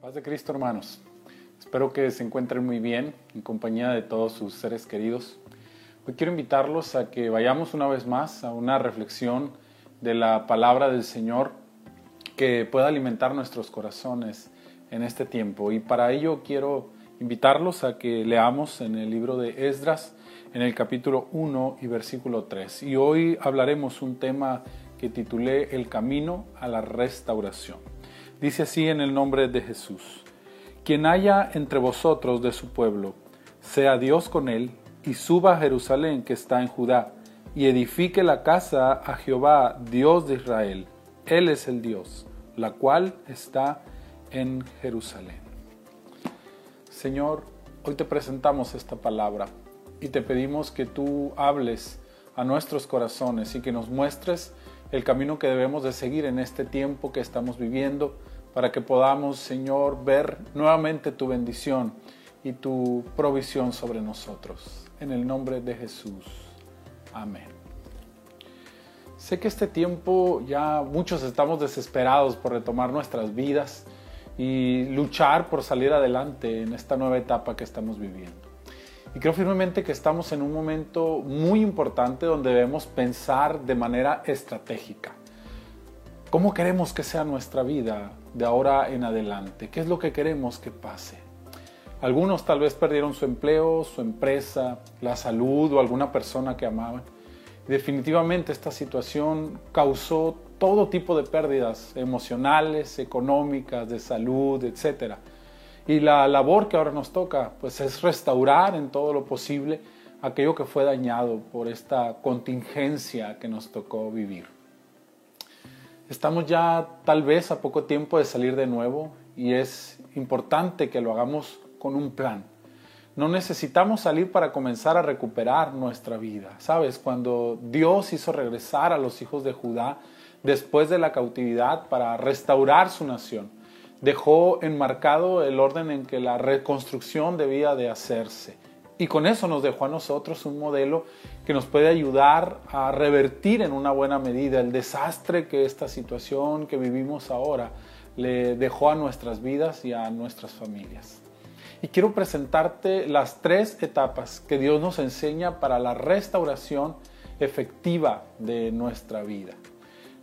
Paz de Cristo, hermanos. Espero que se encuentren muy bien en compañía de todos sus seres queridos. Hoy quiero invitarlos a que vayamos una vez más a una reflexión de la palabra del Señor que pueda alimentar nuestros corazones en este tiempo. Y para ello quiero invitarlos a que leamos en el libro de Esdras, en el capítulo 1 y versículo 3. Y hoy hablaremos un tema que titulé El camino a la restauración. Dice así en el nombre de Jesús. Quien haya entre vosotros de su pueblo, sea Dios con él, y suba a Jerusalén que está en Judá, y edifique la casa a Jehová, Dios de Israel. Él es el Dios, la cual está en Jerusalén. Señor, hoy te presentamos esta palabra y te pedimos que tú hables a nuestros corazones y que nos muestres el camino que debemos de seguir en este tiempo que estamos viviendo para que podamos, Señor, ver nuevamente tu bendición y tu provisión sobre nosotros. En el nombre de Jesús. Amén. Sé que este tiempo ya muchos estamos desesperados por retomar nuestras vidas y luchar por salir adelante en esta nueva etapa que estamos viviendo. Y creo firmemente que estamos en un momento muy importante donde debemos pensar de manera estratégica. ¿Cómo queremos que sea nuestra vida de ahora en adelante? ¿Qué es lo que queremos que pase? Algunos tal vez perdieron su empleo, su empresa, la salud o alguna persona que amaban. Definitivamente esta situación causó todo tipo de pérdidas emocionales, económicas, de salud, etc. Y la labor que ahora nos toca pues es restaurar en todo lo posible aquello que fue dañado por esta contingencia que nos tocó vivir. Estamos ya tal vez a poco tiempo de salir de nuevo y es importante que lo hagamos con un plan. No necesitamos salir para comenzar a recuperar nuestra vida. Sabes, cuando Dios hizo regresar a los hijos de Judá después de la cautividad para restaurar su nación, dejó enmarcado el orden en que la reconstrucción debía de hacerse y con eso nos dejó a nosotros un modelo que nos puede ayudar a revertir en una buena medida el desastre que esta situación que vivimos ahora le dejó a nuestras vidas y a nuestras familias. Y quiero presentarte las tres etapas que Dios nos enseña para la restauración efectiva de nuestra vida.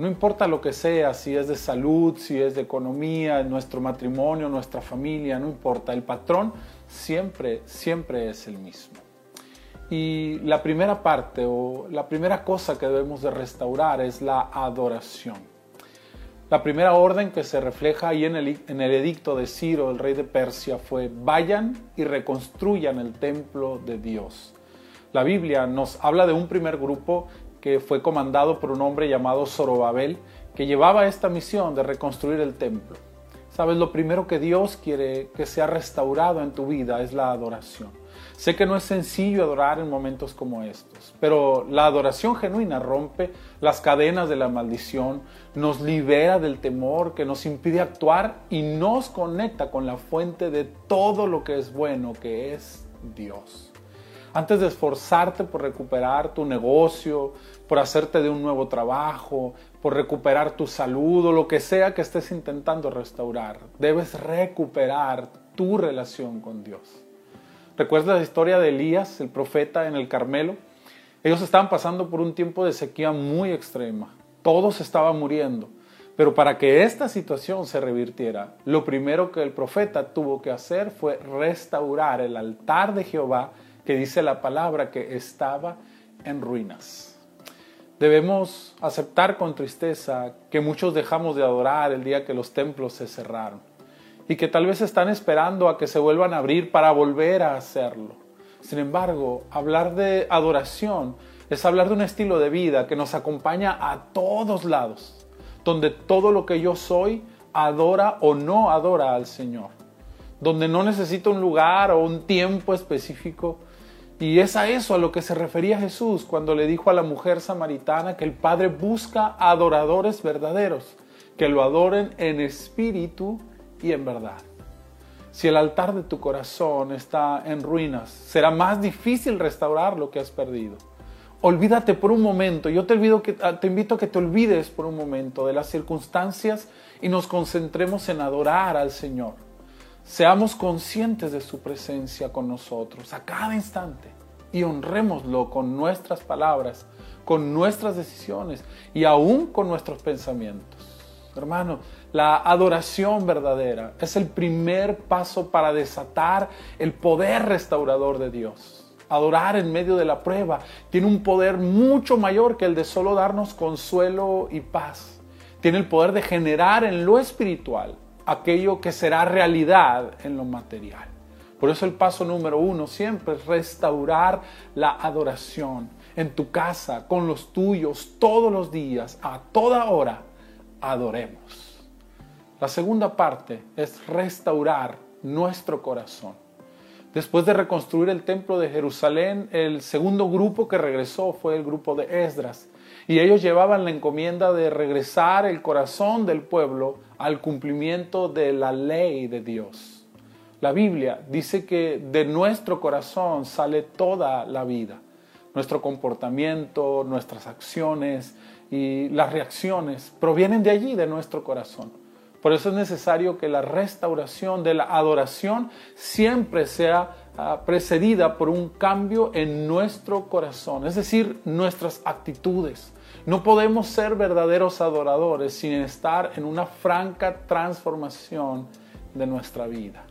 No importa lo que sea, si es de salud, si es de economía, nuestro matrimonio, nuestra familia, no importa. El patrón siempre, siempre es el mismo. Y la primera parte o la primera cosa que debemos de restaurar es la adoración. La primera orden que se refleja ahí en el, en el edicto de Ciro, el rey de Persia, fue vayan y reconstruyan el templo de Dios. La Biblia nos habla de un primer grupo que fue comandado por un hombre llamado Zorobabel, que llevaba esta misión de reconstruir el templo. Sabes, lo primero que Dios quiere que sea restaurado en tu vida es la adoración. Sé que no es sencillo adorar en momentos como estos, pero la adoración genuina rompe las cadenas de la maldición, nos libera del temor que nos impide actuar y nos conecta con la fuente de todo lo que es bueno, que es Dios antes de esforzarte por recuperar tu negocio, por hacerte de un nuevo trabajo, por recuperar tu salud o lo que sea que estés intentando restaurar, debes recuperar tu relación con Dios. ¿Recuerdas la historia de Elías, el profeta en el Carmelo? Ellos estaban pasando por un tiempo de sequía muy extrema. Todos estaban muriendo. Pero para que esta situación se revirtiera, lo primero que el profeta tuvo que hacer fue restaurar el altar de Jehová que dice la palabra que estaba en ruinas. Debemos aceptar con tristeza que muchos dejamos de adorar el día que los templos se cerraron y que tal vez están esperando a que se vuelvan a abrir para volver a hacerlo. Sin embargo, hablar de adoración es hablar de un estilo de vida que nos acompaña a todos lados, donde todo lo que yo soy adora o no adora al Señor, donde no necesito un lugar o un tiempo específico, y es a eso a lo que se refería Jesús cuando le dijo a la mujer samaritana que el Padre busca adoradores verdaderos, que lo adoren en espíritu y en verdad. Si el altar de tu corazón está en ruinas, será más difícil restaurar lo que has perdido. Olvídate por un momento, yo te, ah, te invito a que te olvides por un momento de las circunstancias y nos concentremos en adorar al Señor. Seamos conscientes de su presencia con nosotros a cada instante y honrémoslo con nuestras palabras, con nuestras decisiones y aún con nuestros pensamientos. Hermano, la adoración verdadera es el primer paso para desatar el poder restaurador de Dios. Adorar en medio de la prueba tiene un poder mucho mayor que el de solo darnos consuelo y paz. Tiene el poder de generar en lo espiritual aquello que será realidad en lo material. Por eso el paso número uno siempre es restaurar la adoración en tu casa, con los tuyos, todos los días, a toda hora, adoremos. La segunda parte es restaurar nuestro corazón. Después de reconstruir el templo de Jerusalén, el segundo grupo que regresó fue el grupo de Esdras. Y ellos llevaban la encomienda de regresar el corazón del pueblo al cumplimiento de la ley de Dios. La Biblia dice que de nuestro corazón sale toda la vida. Nuestro comportamiento, nuestras acciones y las reacciones provienen de allí, de nuestro corazón. Por eso es necesario que la restauración de la adoración siempre sea ah, precedida por un cambio en nuestro corazón, es decir, nuestras actitudes. No podemos ser verdaderos adoradores sin estar en una franca transformación de nuestra vida.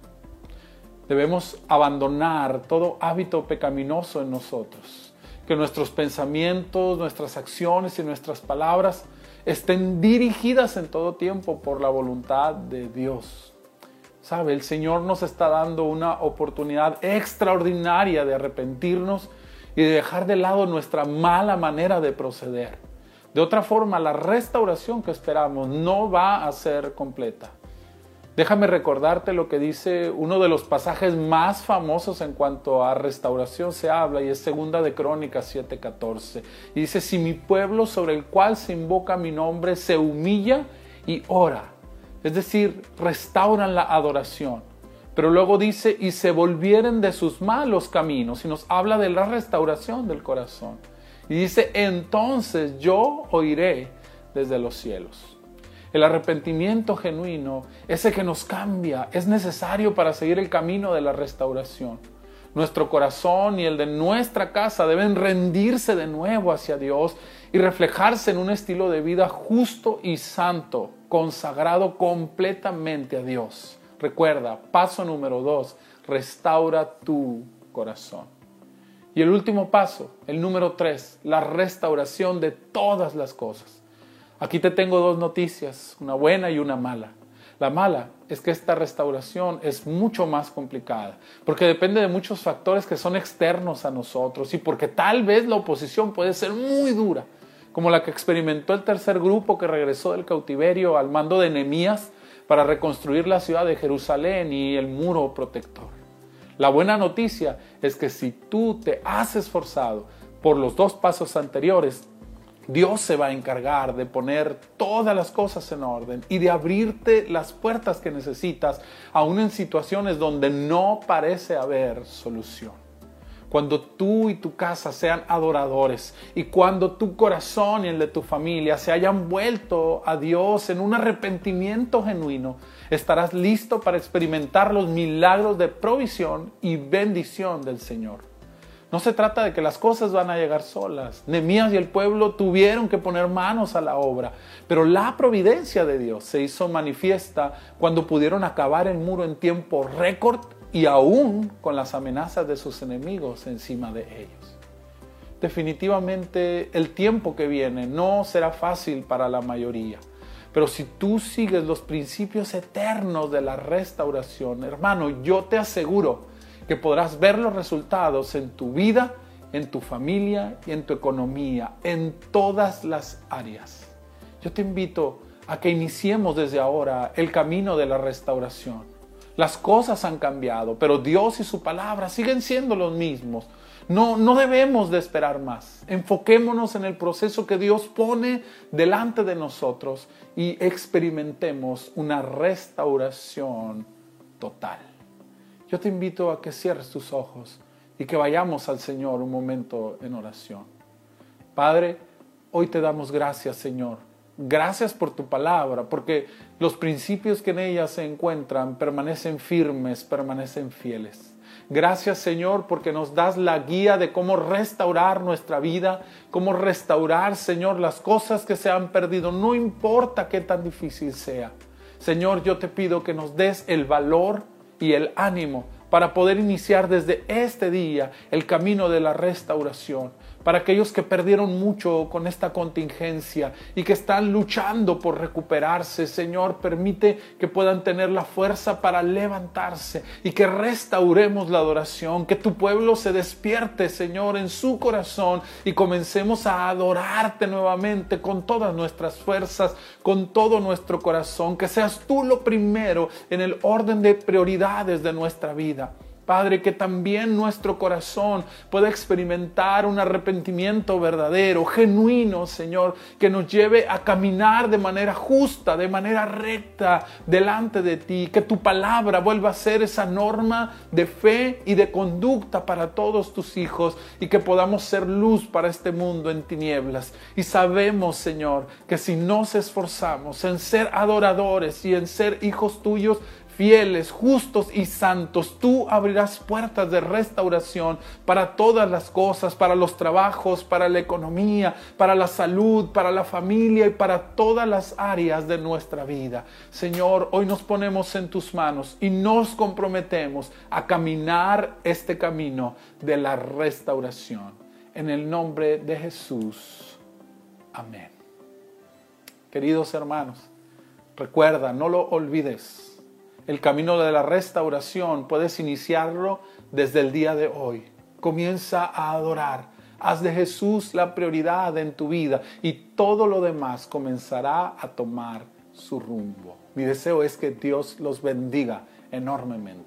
Debemos abandonar todo hábito pecaminoso en nosotros, que nuestros pensamientos, nuestras acciones y nuestras palabras estén dirigidas en todo tiempo por la voluntad de Dios. ¿Sabe? El Señor nos está dando una oportunidad extraordinaria de arrepentirnos y de dejar de lado nuestra mala manera de proceder. De otra forma, la restauración que esperamos no va a ser completa. Déjame recordarte lo que dice uno de los pasajes más famosos en cuanto a restauración se habla y es segunda de Crónicas 7:14. Y dice, si mi pueblo sobre el cual se invoca mi nombre se humilla y ora, es decir, restauran la adoración. Pero luego dice, y se volvieren de sus malos caminos, y nos habla de la restauración del corazón. Y dice, entonces yo oiré desde los cielos. El arrepentimiento genuino, ese que nos cambia, es necesario para seguir el camino de la restauración. Nuestro corazón y el de nuestra casa deben rendirse de nuevo hacia Dios y reflejarse en un estilo de vida justo y santo, consagrado completamente a Dios. Recuerda, paso número dos, restaura tu corazón. Y el último paso, el número tres, la restauración de todas las cosas. Aquí te tengo dos noticias, una buena y una mala. La mala es que esta restauración es mucho más complicada, porque depende de muchos factores que son externos a nosotros y porque tal vez la oposición puede ser muy dura, como la que experimentó el tercer grupo que regresó del cautiverio al mando de Nehemías para reconstruir la ciudad de Jerusalén y el muro protector. La buena noticia es que si tú te has esforzado por los dos pasos anteriores, Dios se va a encargar de poner todas las cosas en orden y de abrirte las puertas que necesitas, aún en situaciones donde no parece haber solución. Cuando tú y tu casa sean adoradores y cuando tu corazón y el de tu familia se hayan vuelto a Dios en un arrepentimiento genuino, estarás listo para experimentar los milagros de provisión y bendición del Señor. No se trata de que las cosas van a llegar solas. Nemías y el pueblo tuvieron que poner manos a la obra, pero la providencia de Dios se hizo manifiesta cuando pudieron acabar el muro en tiempo récord y aún con las amenazas de sus enemigos encima de ellos. Definitivamente el tiempo que viene no será fácil para la mayoría. Pero si tú sigues los principios eternos de la restauración, hermano, yo te aseguro que podrás ver los resultados en tu vida, en tu familia y en tu economía, en todas las áreas. Yo te invito a que iniciemos desde ahora el camino de la restauración. Las cosas han cambiado, pero Dios y su palabra siguen siendo los mismos. No, no debemos de esperar más. Enfoquémonos en el proceso que Dios pone delante de nosotros y experimentemos una restauración total. Yo te invito a que cierres tus ojos y que vayamos al Señor un momento en oración. Padre, hoy te damos gracias, Señor. Gracias por tu palabra, porque los principios que en ella se encuentran permanecen firmes, permanecen fieles. Gracias Señor porque nos das la guía de cómo restaurar nuestra vida, cómo restaurar Señor las cosas que se han perdido, no importa qué tan difícil sea. Señor, yo te pido que nos des el valor y el ánimo para poder iniciar desde este día el camino de la restauración para aquellos que perdieron mucho con esta contingencia y que están luchando por recuperarse. Señor, permite que puedan tener la fuerza para levantarse y que restauremos la adoración, que tu pueblo se despierte, Señor, en su corazón y comencemos a adorarte nuevamente con todas nuestras fuerzas, con todo nuestro corazón, que seas tú lo primero en el orden de prioridades de nuestra vida. Padre, que también nuestro corazón pueda experimentar un arrepentimiento verdadero, genuino, Señor, que nos lleve a caminar de manera justa, de manera recta delante de ti, que tu palabra vuelva a ser esa norma de fe y de conducta para todos tus hijos y que podamos ser luz para este mundo en tinieblas. Y sabemos, Señor, que si nos esforzamos en ser adoradores y en ser hijos tuyos, fieles, justos y santos. Tú abrirás puertas de restauración para todas las cosas, para los trabajos, para la economía, para la salud, para la familia y para todas las áreas de nuestra vida. Señor, hoy nos ponemos en tus manos y nos comprometemos a caminar este camino de la restauración. En el nombre de Jesús. Amén. Queridos hermanos, recuerda, no lo olvides el camino de la restauración puedes iniciarlo desde el día de hoy. Comienza a adorar. Haz de Jesús la prioridad en tu vida y todo lo demás comenzará a tomar su rumbo. Mi deseo es que Dios los bendiga enormemente.